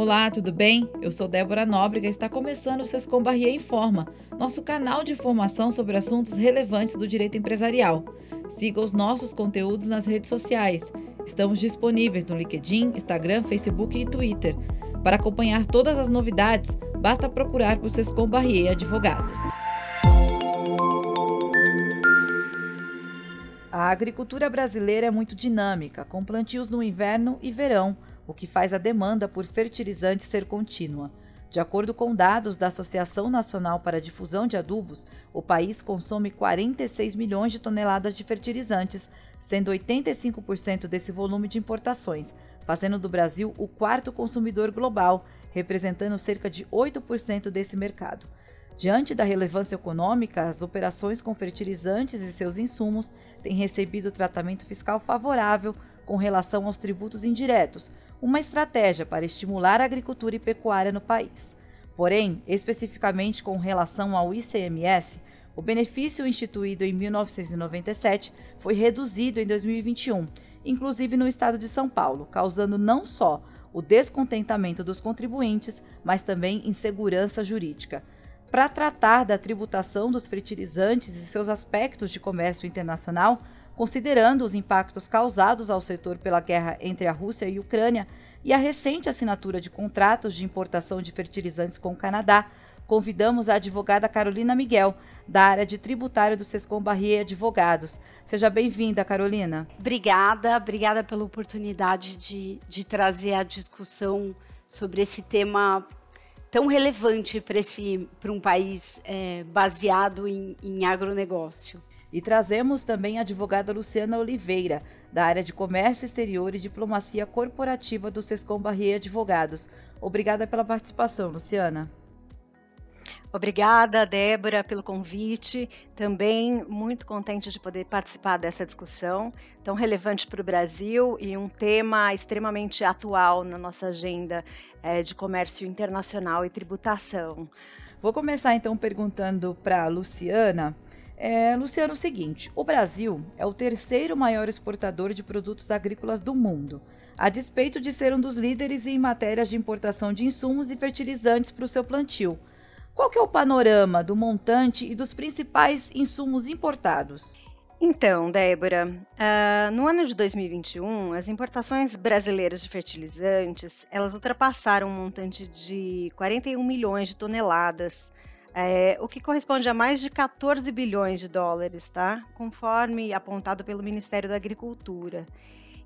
Olá, tudo bem? Eu sou Débora Nóbrega e está começando o Sescom Barrier Informa, nosso canal de informação sobre assuntos relevantes do direito empresarial. Siga os nossos conteúdos nas redes sociais. Estamos disponíveis no LinkedIn, Instagram, Facebook e Twitter. Para acompanhar todas as novidades, basta procurar por Sescom Barrier Advogados. A agricultura brasileira é muito dinâmica, com plantios no inverno e verão, o que faz a demanda por fertilizantes ser contínua. De acordo com dados da Associação Nacional para a Difusão de Adubos, o país consome 46 milhões de toneladas de fertilizantes, sendo 85% desse volume de importações, fazendo do Brasil o quarto consumidor global, representando cerca de 8% desse mercado. Diante da relevância econômica, as operações com fertilizantes e seus insumos têm recebido tratamento fiscal favorável com relação aos tributos indiretos, uma estratégia para estimular a agricultura e pecuária no país. Porém, especificamente com relação ao ICMS, o benefício instituído em 1997 foi reduzido em 2021, inclusive no estado de São Paulo, causando não só o descontentamento dos contribuintes, mas também insegurança jurídica para tratar da tributação dos fertilizantes e seus aspectos de comércio internacional, considerando os impactos causados ao setor pela guerra entre a Rússia e a Ucrânia e a recente assinatura de contratos de importação de fertilizantes com o Canadá, convidamos a advogada Carolina Miguel, da área de tributário do Sescom Barrier Advogados. Seja bem-vinda, Carolina. Obrigada, obrigada pela oportunidade de, de trazer a discussão sobre esse tema tão relevante para um país é, baseado em, em agronegócio. E trazemos também a advogada Luciana Oliveira, da área de Comércio Exterior e Diplomacia Corporativa do Sescom Barrier Advogados. Obrigada pela participação, Luciana. Obrigada, Débora, pelo convite. Também muito contente de poder participar dessa discussão tão relevante para o Brasil e um tema extremamente atual na nossa agenda é, de comércio internacional e tributação. Vou começar então perguntando para a Luciana. É, Luciano, o seguinte: o Brasil é o terceiro maior exportador de produtos agrícolas do mundo, a despeito de ser um dos líderes em matérias de importação de insumos e fertilizantes para o seu plantio. Qual que é o panorama do montante e dos principais insumos importados? Então, Débora, uh, no ano de 2021, as importações brasileiras de fertilizantes, elas ultrapassaram um montante de 41 milhões de toneladas, é, o que corresponde a mais de 14 bilhões de dólares, tá? Conforme apontado pelo Ministério da Agricultura.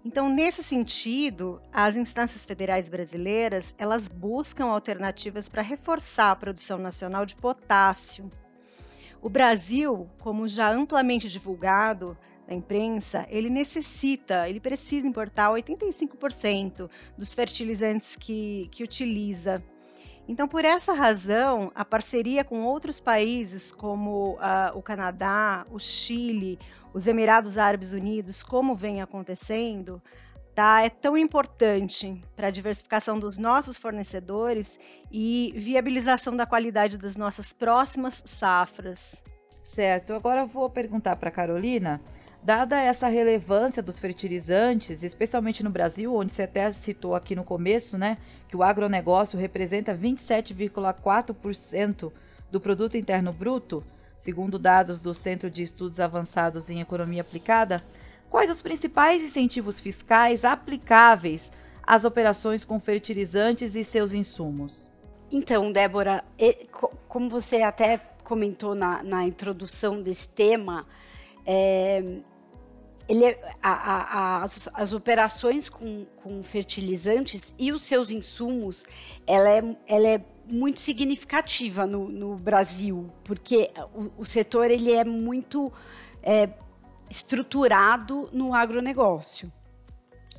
Então, nesse sentido, as instâncias federais brasileiras, elas buscam alternativas para reforçar a produção nacional de potássio. O Brasil, como já amplamente divulgado na imprensa, ele necessita, ele precisa importar 85% dos fertilizantes que, que utiliza. Então, por essa razão, a parceria com outros países como uh, o Canadá, o Chile, os Emirados Árabes Unidos, como vem acontecendo, tá, é tão importante para a diversificação dos nossos fornecedores e viabilização da qualidade das nossas próximas safras. Certo. Agora eu vou perguntar para Carolina, dada essa relevância dos fertilizantes, especialmente no Brasil, onde você até citou aqui no começo, né, que o agronegócio representa 27,4% do produto interno bruto, Segundo dados do Centro de Estudos Avançados em Economia Aplicada, quais os principais incentivos fiscais aplicáveis às operações com fertilizantes e seus insumos? Então, Débora, como você até comentou na, na introdução desse tema, é, ele, é, a, a, as, as, operações com, com, fertilizantes e os seus insumos, ela é, ela é muito significativa no, no Brasil, porque o, o, setor ele é muito é, estruturado no agronegócio.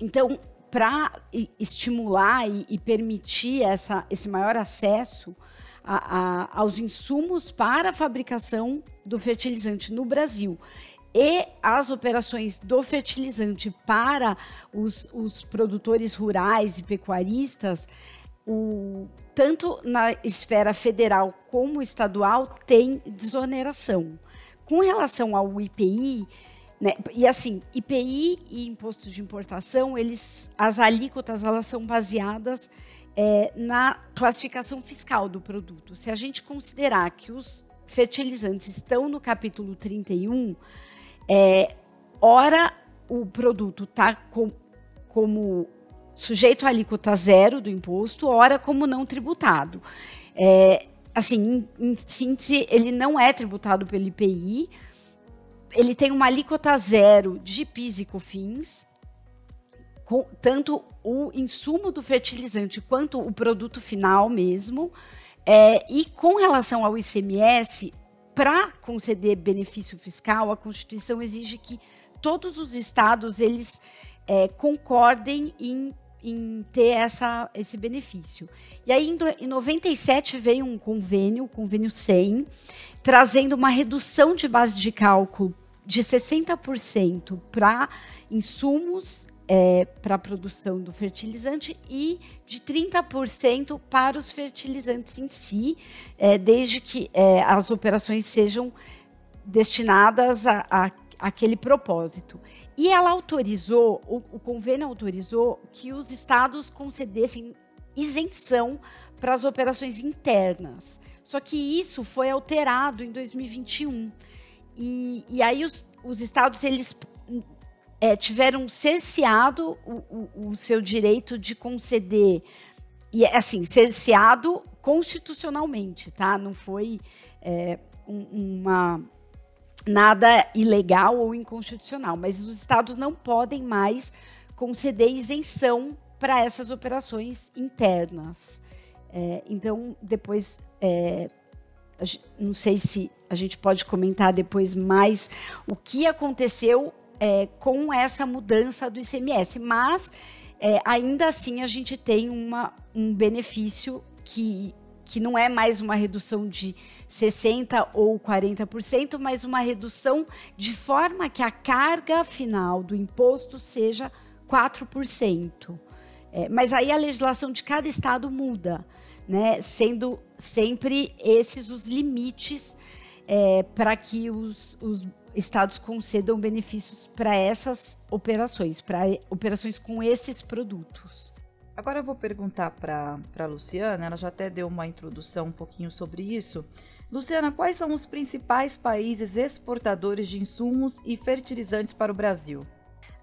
Então, para estimular e, e, permitir essa, esse maior acesso a, aos insumos para a fabricação do fertilizante no Brasil e as operações do fertilizante para os, os produtores rurais e pecuaristas, o, tanto na esfera federal como estadual, tem desoneração. Com relação ao IPI, Né? E assim, IPI e imposto de importação, eles, as alíquotas elas são baseadas é, na classificação fiscal do produto. Se a gente considerar que os fertilizantes estão no capítulo 31, é, ora o produto está com, como sujeito à alíquota zero do imposto, ora como não tributado. É, assim, em, em síntese, ele não é tributado pelo IPI, ele tem uma alíquota zero de PIS e COFINS, com, tanto o insumo do fertilizante quanto o produto final mesmo. É, e com relação ao ICMS, para conceder benefício fiscal, a Constituição exige que todos os estados eles é, concordem em, em, ter essa, esse benefício. E aí, em, em 97, veio um convênio, o convênio 100, trazendo uma redução de base de cálculo de 60% para insumos é, para a produção do fertilizante e de 30% para os fertilizantes em si, é, desde que é, as operações sejam destinadas a, a, aquele propósito. E ela autorizou, o, o convênio autorizou que os estados concedessem isenção para as operações internas. Só que isso foi alterado em 2021. E, e aí os, os estados eles é, tiveram cerceado o, o, o, seu direito de conceder e assim cerceado constitucionalmente, tá? Não foi é, um, uma nada ilegal ou inconstitucional, mas os estados não podem mais conceder isenção para essas operações internas. É, então, depois é, não sei se a gente pode comentar depois mais o que aconteceu é, com essa mudança do ICMS, mas é, ainda assim a gente tem uma, um benefício que, que não é mais uma redução de 60% ou 40%, mas uma redução de forma que a carga final do imposto seja 4%. É, mas aí a legislação de cada estado muda né, sendo sempre esses os limites é, para que os, os estados concedam benefícios para essas operações, para operações com esses produtos. Agora eu vou perguntar para a Luciana, ela já até deu uma introdução um pouquinho sobre isso. Luciana, quais são os principais países exportadores de insumos e fertilizantes para o Brasil?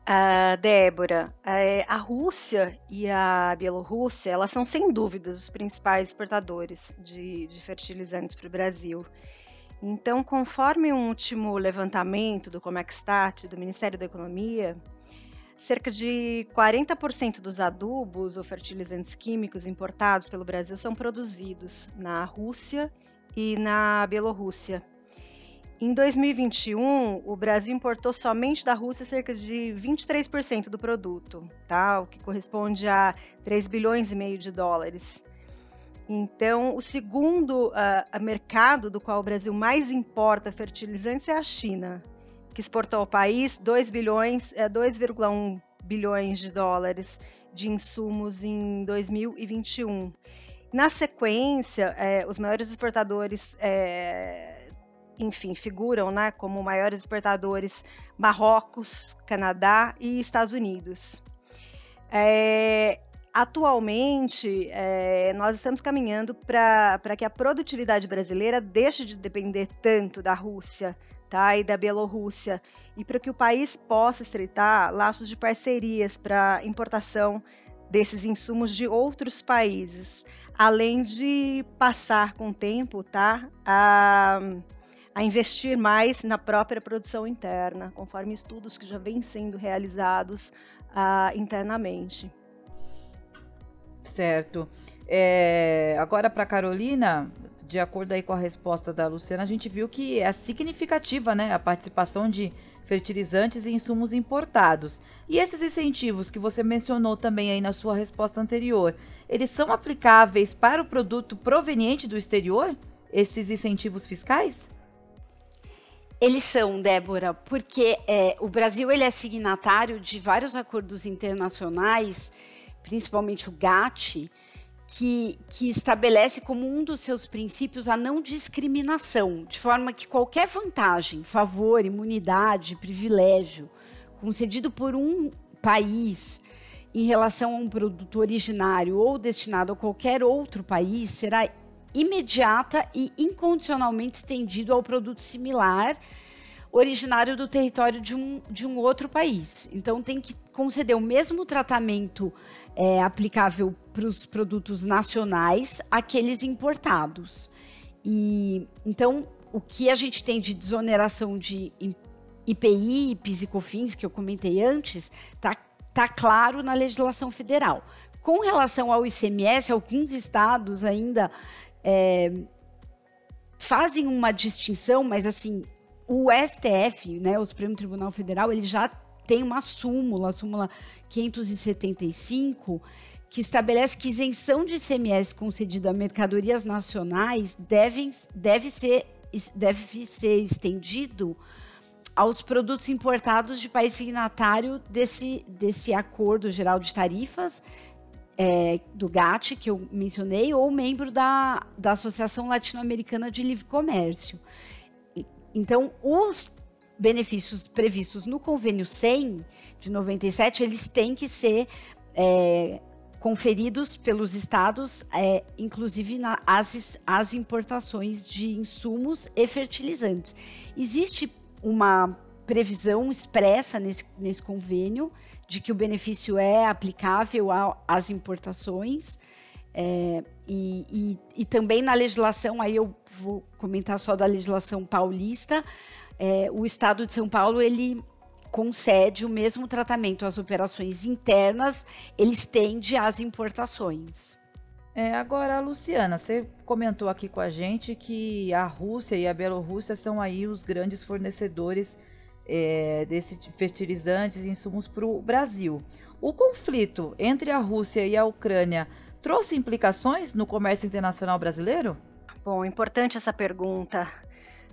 Uh, Débora, uh, a Rússia e a Bielorrússia, elas são sem dúvidas os principais exportadores de, de fertilizantes para o Brasil. Então, conforme um último levantamento do Comextat, do Ministério da Economia, cerca de 40% dos adubos ou fertilizantes químicos importados pelo Brasil são produzidos na Rússia e na Bielorrússia. Em 2021, o Brasil importou somente da Rússia cerca de 23% do produto, tá? o que corresponde a 3 bilhões e meio de dólares. Então, o segundo uh, mercado do qual o Brasil mais importa fertilizantes é a China, que exportou ao país 2 bilhões, uh, 2,1 bilhões de dólares de insumos em 2021. Na sequência, eh, os maiores exportadores eh, enfim, figuram né, como maiores exportadores Marrocos, Canadá e Estados Unidos. É, atualmente, é, nós estamos caminhando para que a produtividade brasileira deixe de depender tanto da Rússia tá, e da Bielorrússia, e para que o país possa estreitar laços de parcerias para importação desses insumos de outros países, além de passar com o tempo tá, a a investir mais na própria produção interna, conforme estudos que já vêm sendo realizados uh, internamente. Certo. É, agora para Carolina, de acordo aí com a resposta da Luciana, a gente viu que é significativa, né, a participação de fertilizantes e insumos importados. E esses incentivos que você mencionou também aí na sua resposta anterior, eles são aplicáveis para o produto proveniente do exterior? Esses incentivos fiscais? Eles são, Débora, porque é, o Brasil ele é signatário de vários acordos internacionais, principalmente o GATT, que, que estabelece como um dos seus princípios a não discriminação, de forma que qualquer vantagem, favor, imunidade, privilégio concedido por um país em relação a um produto originário ou destinado a qualquer outro país será imediata e incondicionalmente estendido ao produto similar originário do território de um, de um outro país. Então, tem que conceder o mesmo tratamento é, aplicável para os produtos nacionais àqueles importados. E então, o que a gente tem de desoneração de IPI, IPs e COFINS, que eu comentei antes, está tá claro na legislação federal. Com relação ao ICMS, alguns estados ainda é, fazem uma distinção, mas assim, o STF, né, o Supremo Tribunal Federal, ele já tem uma súmula, a súmula 575, que estabelece que isenção de ICMS concedida a mercadorias nacionais devem, deve, ser, deve ser estendido aos produtos importados de país signatário desse, desse acordo geral de tarifas é, do GATT, que eu mencionei, ou membro da, da Associação Latino-Americana de Livre Comércio. Então, os benefícios previstos no convênio 100 de 97, eles têm que ser é, conferidos pelos estados, é, inclusive na, as, as importações de insumos e fertilizantes. Existe uma previsão expressa nesse, nesse convênio de que o benefício é aplicável às importações. É, e, e, e, também na legislação, aí eu vou comentar só da legislação paulista, é, o Estado de São Paulo ele concede o mesmo tratamento às operações internas, ele estende às importações. É, agora, Luciana, você comentou aqui com a gente que a Rússia e a Bielorrússia são aí os grandes fornecedores é, desses fertilizantes e insumos para o Brasil. O conflito entre a Rússia e a Ucrânia trouxe implicações no comércio internacional brasileiro? Bom, importante essa pergunta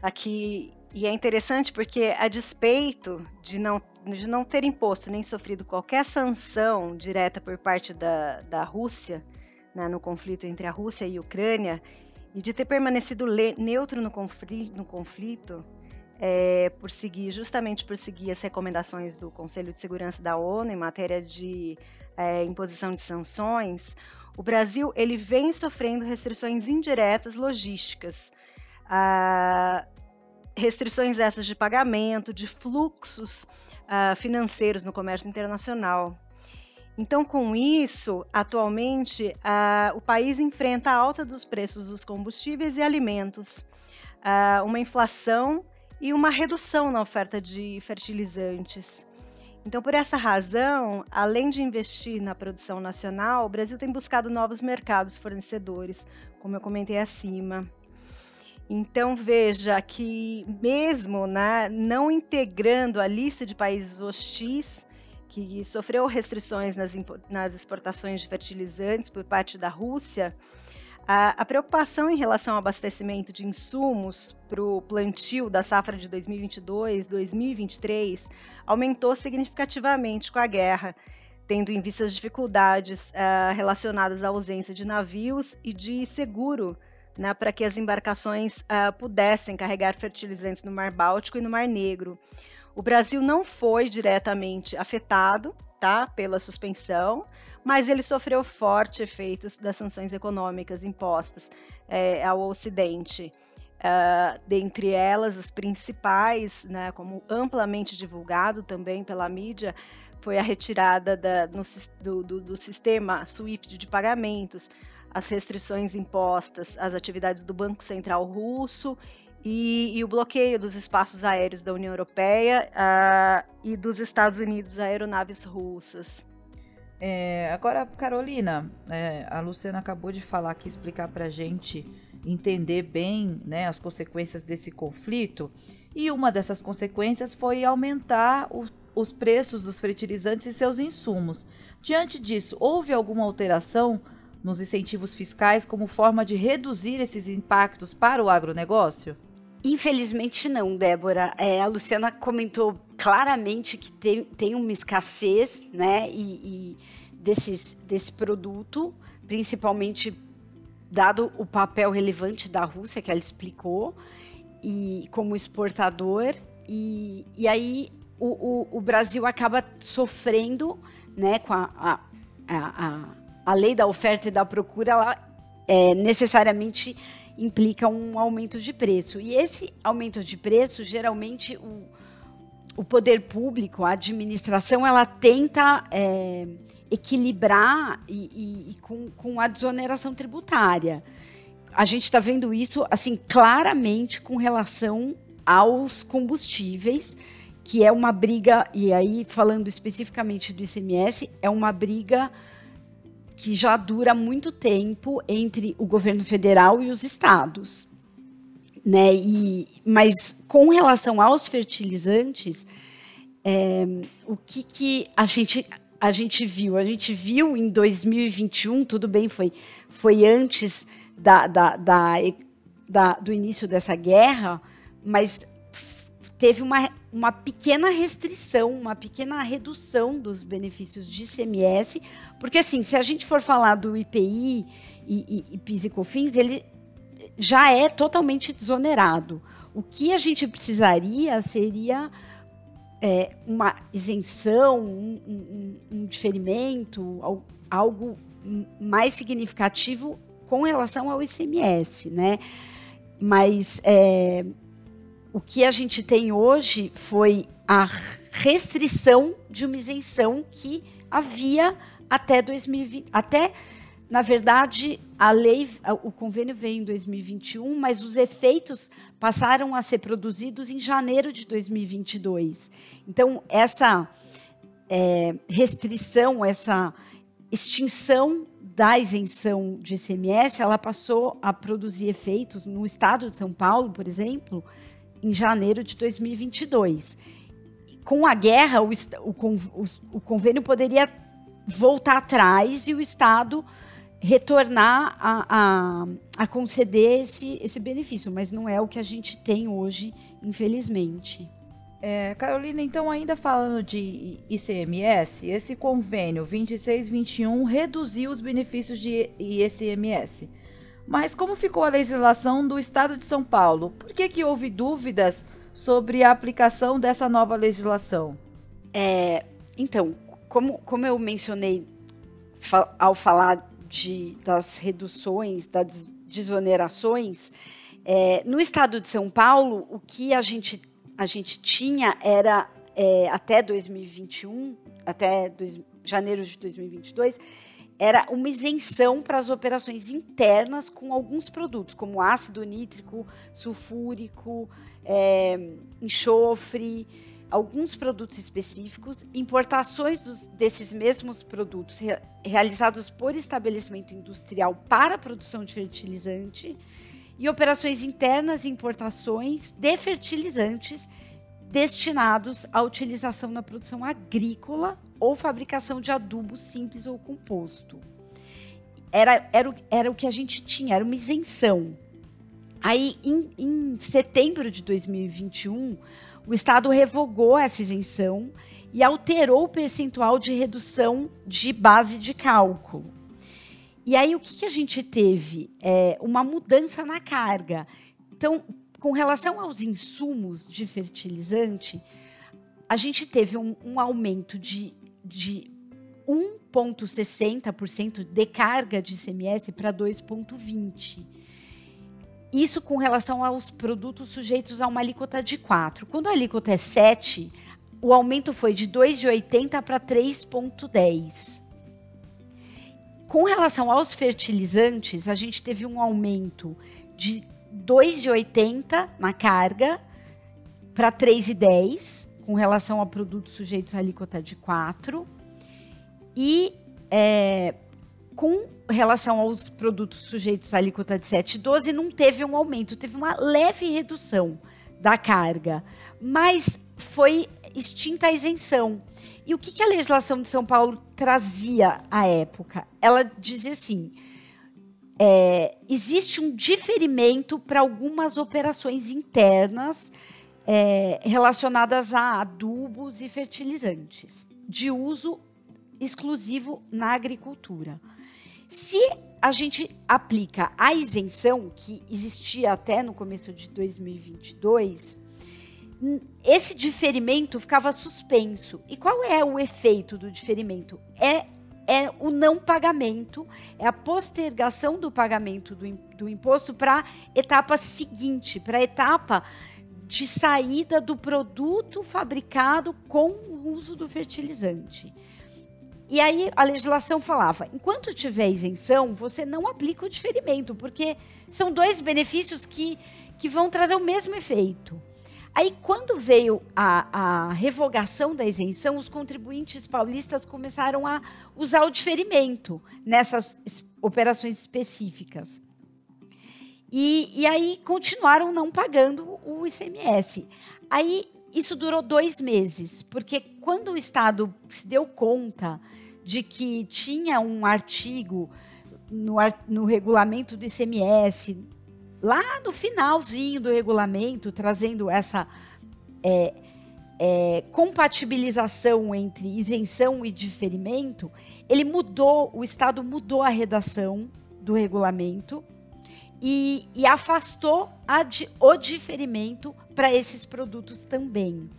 aqui. E é interessante porque, a despeito de não, de não ter imposto nem sofrido qualquer sanção direta por parte da, da Rússia, né, no conflito entre a Rússia e a Ucrânia, e de ter permanecido neutro no conflito, no conflito é, por seguir, justamente por seguir as recomendações do Conselho de Segurança da ONU em matéria de é, imposição de sanções, o Brasil ele vem sofrendo restrições indiretas logísticas, ah, restrições essas de pagamento, de fluxos ah, financeiros no comércio internacional. Então, com isso, atualmente, ah, o país enfrenta a alta dos preços dos combustíveis e alimentos, ah, uma inflação e uma redução na oferta de fertilizantes. Então, por essa razão, além de investir na produção nacional, o Brasil tem buscado novos mercados fornecedores, como eu comentei acima. Então, veja que, mesmo né, não integrando a lista de países hostis, que sofreu restrições nas, nas exportações de fertilizantes por parte da Rússia, a, a preocupação em relação ao abastecimento de insumos para o plantio da safra de 2022-2023 aumentou significativamente com a guerra, tendo em vista as dificuldades uh, relacionadas à ausência de navios e de seguro né, para que as embarcações uh, pudessem carregar fertilizantes no Mar Báltico e no Mar Negro. O Brasil não foi diretamente afetado tá, pela suspensão, mas ele sofreu forte efeitos das sanções econômicas impostas é, ao Ocidente. Uh, dentre elas, as principais, né, como amplamente divulgado também pela mídia, foi a retirada da, no, do, do, do, sistema SWIFT de pagamentos, as restrições impostas às atividades do Banco Central Russo e, e o bloqueio dos espaços aéreos da União Europeia uh, e dos Estados Unidos a aeronaves russas. É, agora, Carolina, é, a Luciana acabou de falar aqui, explicar para a gente entender bem né, as consequências desse conflito. E uma dessas consequências foi aumentar o, os preços dos fertilizantes e seus insumos. Diante disso, houve alguma alteração nos incentivos fiscais como forma de reduzir esses impactos para o agronegócio? Infelizmente não, Débora. É, a Luciana comentou claramente que tem, tem uma escassez, né? E, e desses, desse produto, principalmente dado o papel relevante da Rússia, que ela explicou, e como exportador, e, e aí o, o, o Brasil acaba sofrendo né, com a, a, a, a, lei da oferta e da procura, ela é, necessariamente implica um aumento de preço. E esse aumento de preço, geralmente, o, o poder público, a administração, ela tenta é, equilibrar e, e, e com, com a desoneração tributária. A gente está vendo isso assim claramente com relação aos combustíveis, que é uma briga, e aí falando especificamente do ICMS, é uma briga que já dura muito tempo entre o governo federal e os estados. Né? E, mas com relação aos fertilizantes, é, o que, que a gente a gente viu? A gente viu em 2021, tudo bem, foi, foi antes da, da, da, da do início dessa guerra, mas teve uma, uma pequena restrição, uma pequena redução dos benefícios de ICMS, porque assim, se a gente for falar do IPI e, e, e PIS e COFINS, ele já é totalmente desonerado. O que a gente precisaria seria é, uma isenção, um, um, um diferimento, algo mais significativo com relação ao ICMS, né? Mas é, o que a gente tem hoje foi a restrição de uma isenção que havia até 2020, até na verdade, a lei, o convênio veio em 2021, mas os efeitos passaram a ser produzidos em janeiro de 2022. Então, essa é, restrição, essa extinção da isenção de ICMS, ela passou a produzir efeitos no estado de São Paulo, por exemplo, em janeiro de 2022. Com a guerra, o, o, o convênio poderia voltar atrás e o Estado retornar a, a, a, conceder esse, esse benefício, mas não é o que a gente tem hoje, infelizmente. É, Carolina, então, ainda falando de ICMS, esse convênio 2621 reduziu os benefícios de ICMS. Mas como ficou a legislação do Estado de São Paulo? Por que, que houve dúvidas sobre a aplicação dessa nova legislação? É, então, como, como eu mencionei fa ao falar de, das reduções, das desonerações, é, no estado de São Paulo, o que a gente, a gente tinha era, é, até 2021, até dois, janeiro de 2022, era uma isenção para as operações internas com alguns produtos, como ácido nítrico, sulfúrico, é, enxofre, alguns produtos específicos, importações dos, desses mesmos produtos re, realizados por estabelecimento industrial para produção de fertilizante e operações internas e importações de fertilizantes destinados à utilização na produção agrícola ou fabricação de adubo simples ou composto. Era, era, era o que a gente tinha, era uma isenção. Aí, em, em setembro de 2021, o Estado revogou essa isenção e alterou o percentual de redução de base de cálculo. E aí o que, que a gente teve? É, uma mudança na carga. Então, com relação aos insumos de fertilizante, a gente teve um, um aumento de, de 1,60% de carga de ICMS para 2,20%. Isso com relação aos produtos sujeitos a uma alíquota de 4. Quando a alíquota é 7, o aumento foi de 2,80 para 3,10. Com relação aos fertilizantes, a gente teve um aumento de 2,80 na carga para 3,10 com relação a produtos sujeitos à alíquota de 4. E é, com relação aos produtos sujeitos à alíquota de 7,12, não teve um aumento, teve uma leve redução da carga, mas foi extinta a isenção. E o que, que a legislação de São Paulo trazia à época? Ela dizia assim: é, existe um diferimento para algumas operações internas é, relacionadas a adubos e fertilizantes, de uso exclusivo na agricultura. Se a gente aplica a isenção, que existia até no começo de 2022, esse diferimento ficava suspenso. E qual é o efeito do diferimento? É, é o não pagamento, é a postergação do pagamento do, do imposto para a etapa seguinte, para a etapa de saída do produto fabricado com o uso do fertilizante. E aí a legislação falava: enquanto tiver isenção, você não aplica o diferimento, porque são dois benefícios que, que vão trazer o mesmo efeito. Aí, quando veio a, a revogação da isenção, os contribuintes paulistas começaram a usar o diferimento nessas operações específicas. E, e aí continuaram não pagando o ICMS. Aí isso durou dois meses, porque quando o Estado se deu conta de que tinha um artigo no, no regulamento do ICMS, lá no finalzinho do regulamento, trazendo essa é, é, compatibilização entre isenção e diferimento, ele mudou, o Estado mudou a redação do regulamento e, e afastou a, o diferimento para esses produtos também.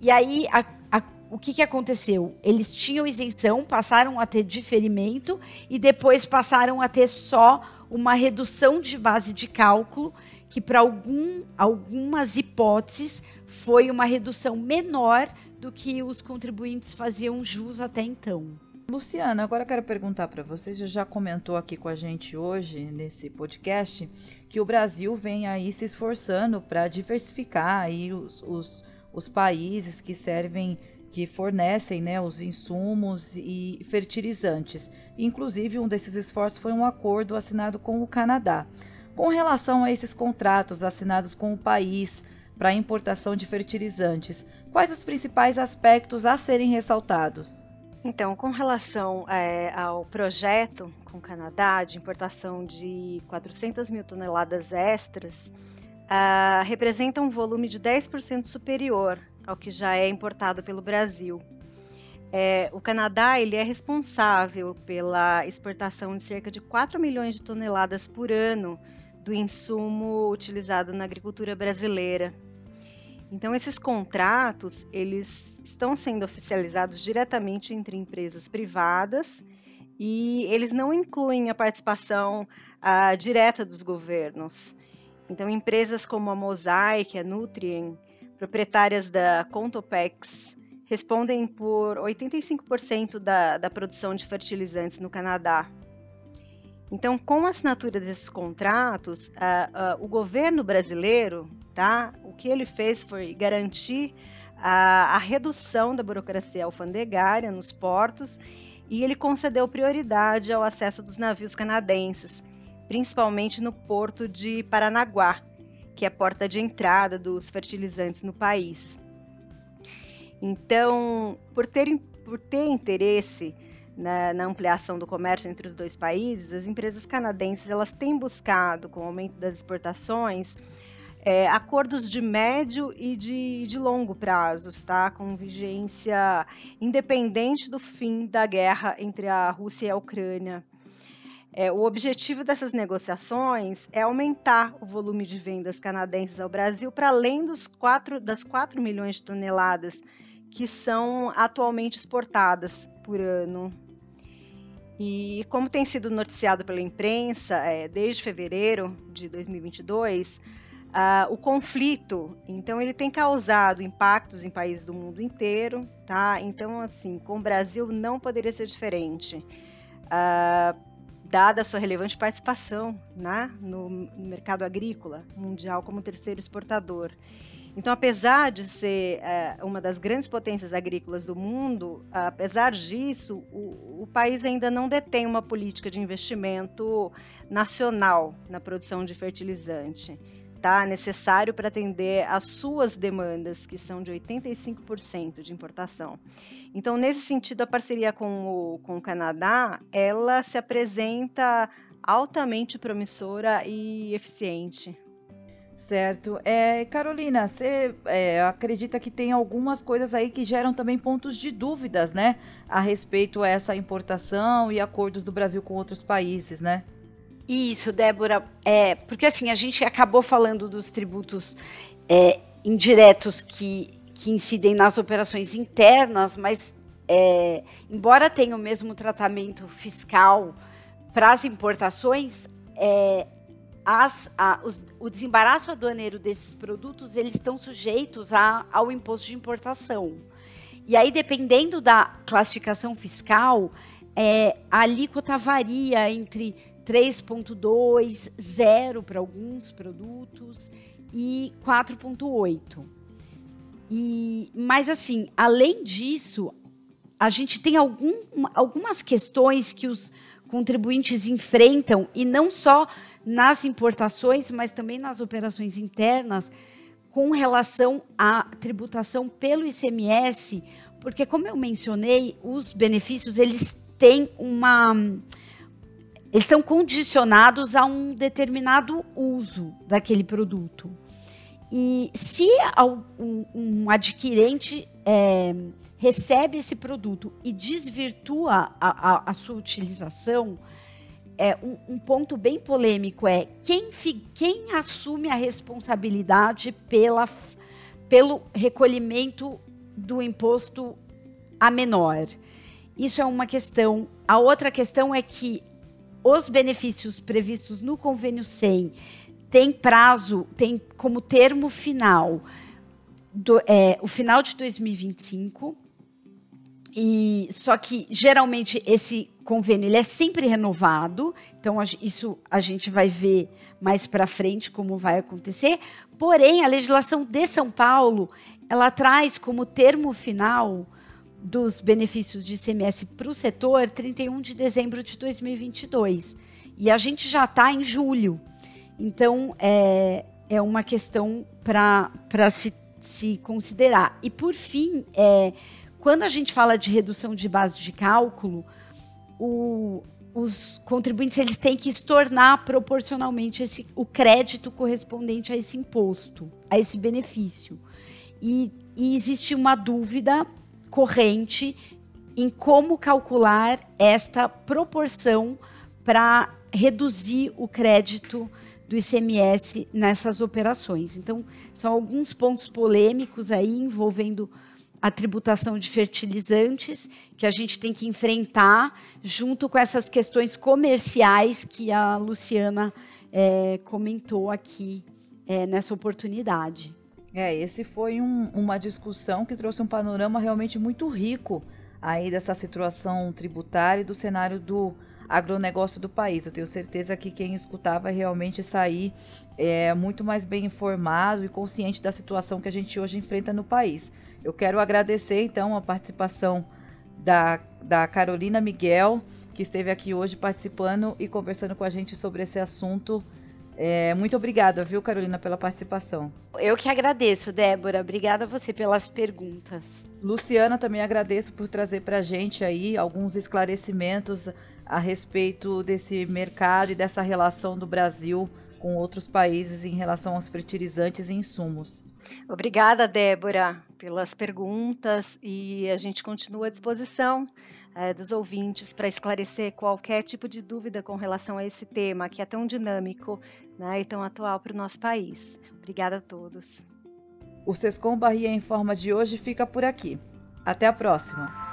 E aí, a, a, o que, que aconteceu? Eles tinham isenção, passaram a ter diferimento e depois passaram a ter só uma redução de base de cálculo, que para algum, algumas hipóteses foi uma redução menor do que os contribuintes faziam jus até então. Luciana, agora eu quero perguntar para vocês, já comentou aqui com a gente hoje nesse podcast que o Brasil vem aí se esforçando para diversificar aí os, os, os países que servem que fornecem né, os insumos e fertilizantes. Inclusive, um desses esforços foi um acordo assinado com o Canadá. Com relação a esses contratos assinados com o país para importação de fertilizantes, quais os principais aspectos a serem ressaltados? Então, com relação é, ao projeto com o Canadá de importação de 400 mil toneladas extras, uh, representa um volume de 10% superior ao que já é importado pelo Brasil. É, o Canadá ele é responsável pela exportação de cerca de 4 milhões de toneladas por ano do insumo utilizado na agricultura brasileira. Então esses contratos eles estão sendo oficializados diretamente entre empresas privadas e eles não incluem a participação uh, direta dos governos. Então empresas como a Mosaic, a Nutrien, proprietárias da Contopex, respondem por 85% da, da produção de fertilizantes no Canadá. Então, com a assinatura desses contratos, uh, uh, o governo brasileiro tá? O que ele fez foi garantir a, a redução da burocracia alfandegária nos portos e ele concedeu prioridade ao acesso dos navios canadenses, principalmente no porto de Paranaguá, que é a porta de entrada dos fertilizantes no país. Então, por ter, por ter interesse na, na, ampliação do comércio entre os dois países, as empresas canadenses elas têm buscado, com o aumento das exportações, é, acordos de médio e de, de longo prazos, tá? com vigência independente do fim da guerra entre a Rússia e a Ucrânia. É, o objetivo dessas negociações é aumentar o volume de vendas canadenses ao Brasil para além dos 4, das 4 milhões de toneladas que são atualmente exportadas por ano. E como tem sido noticiado pela imprensa, é, desde fevereiro de 2022, Uh, o conflito, então, ele tem causado impactos em países do mundo inteiro, tá? Então, assim, com o Brasil não poderia ser diferente, uh, dada a sua relevante participação né, no, mercado agrícola mundial como terceiro exportador. Então, apesar de ser uh, uma das grandes potências agrícolas do mundo, apesar disso, o, o, país ainda não detém uma política de investimento nacional na produção de fertilizante tá? necessário para atender às suas demandas, que são de 85% de importação. Então, nesse sentido, a parceria com o, com o Canadá, ela se apresenta altamente promissora e eficiente. Certo. É, Carolina, você é, acredita que tem algumas coisas aí que geram também pontos de dúvidas, né? A respeito a essa importação e acordos do Brasil com outros países, né? Isso, Débora. É, porque assim, a gente acabou falando dos tributos é, indiretos que, que incidem nas operações internas, mas é, embora tenha o mesmo tratamento fiscal para as importações, é, as, a, os, o desembaraço aduaneiro desses produtos eles estão sujeitos a, ao imposto de importação. E aí, dependendo da classificação fiscal, é, a alíquota varia entre 3,2, 0 para alguns produtos e 4,8. E, mas assim, além disso, a gente tem algum, algumas questões que os contribuintes enfrentam, e não só nas importações, mas também nas operações internas, com relação à tributação pelo ICMS, porque, como eu mencionei, os benefícios eles têm uma. Eles estão condicionados a um determinado uso daquele produto. E se um, adquirente é, recebe esse produto e desvirtua a, a, a sua utilização, é, um, um, ponto bem polêmico é quem, quem assume a responsabilidade pela, pelo recolhimento do imposto a menor. Isso é uma questão. A outra questão é que os benefícios previstos no convênio 100 têm prazo, tem como termo final do, é, o final de 2025 e só que geralmente esse convênio ele é sempre renovado, então isso a gente vai ver mais para frente como vai acontecer. Porém, a legislação de São Paulo ela traz como termo final dos benefícios de ICMS para o setor 31 de dezembro de 2022 e a gente já está em julho, então é, é uma questão para se, se considerar. E por fim, é, quando a gente fala de redução de base de cálculo, o, os contribuintes eles têm que estornar proporcionalmente esse, o crédito correspondente a esse imposto, a esse benefício. E, e existe uma dúvida corrente em como calcular esta proporção para reduzir o crédito do ICMS nessas operações. Então, são alguns pontos polêmicos aí envolvendo a tributação de fertilizantes, que a gente tem que enfrentar, junto com essas questões comerciais que a Luciana é, comentou aqui é, nessa oportunidade. É, esse foi um, uma discussão que trouxe um panorama realmente muito rico aí dessa situação tributária e do cenário do agronegócio do país. Eu tenho certeza que quem escutar vai realmente sair é, muito mais bem informado e consciente da situação que a gente hoje enfrenta no país. Eu quero agradecer então a participação da, da Carolina Miguel, que esteve aqui hoje participando e conversando com a gente sobre esse assunto. É, muito obrigada, viu, Carolina, pela participação. Eu que agradeço, Débora. Obrigada a você pelas perguntas. Luciana, também agradeço por trazer para a gente aí alguns esclarecimentos a respeito desse mercado e dessa relação do Brasil com outros países em relação aos fertilizantes e insumos. Obrigada, Débora, pelas perguntas e a gente continua à disposição é, dos ouvintes para esclarecer qualquer tipo de dúvida com relação a esse tema que é tão dinâmico né, e tão atual para o nosso país. Obrigada a todos. O Sescom Bahia em Forma de hoje fica por aqui. Até a próxima!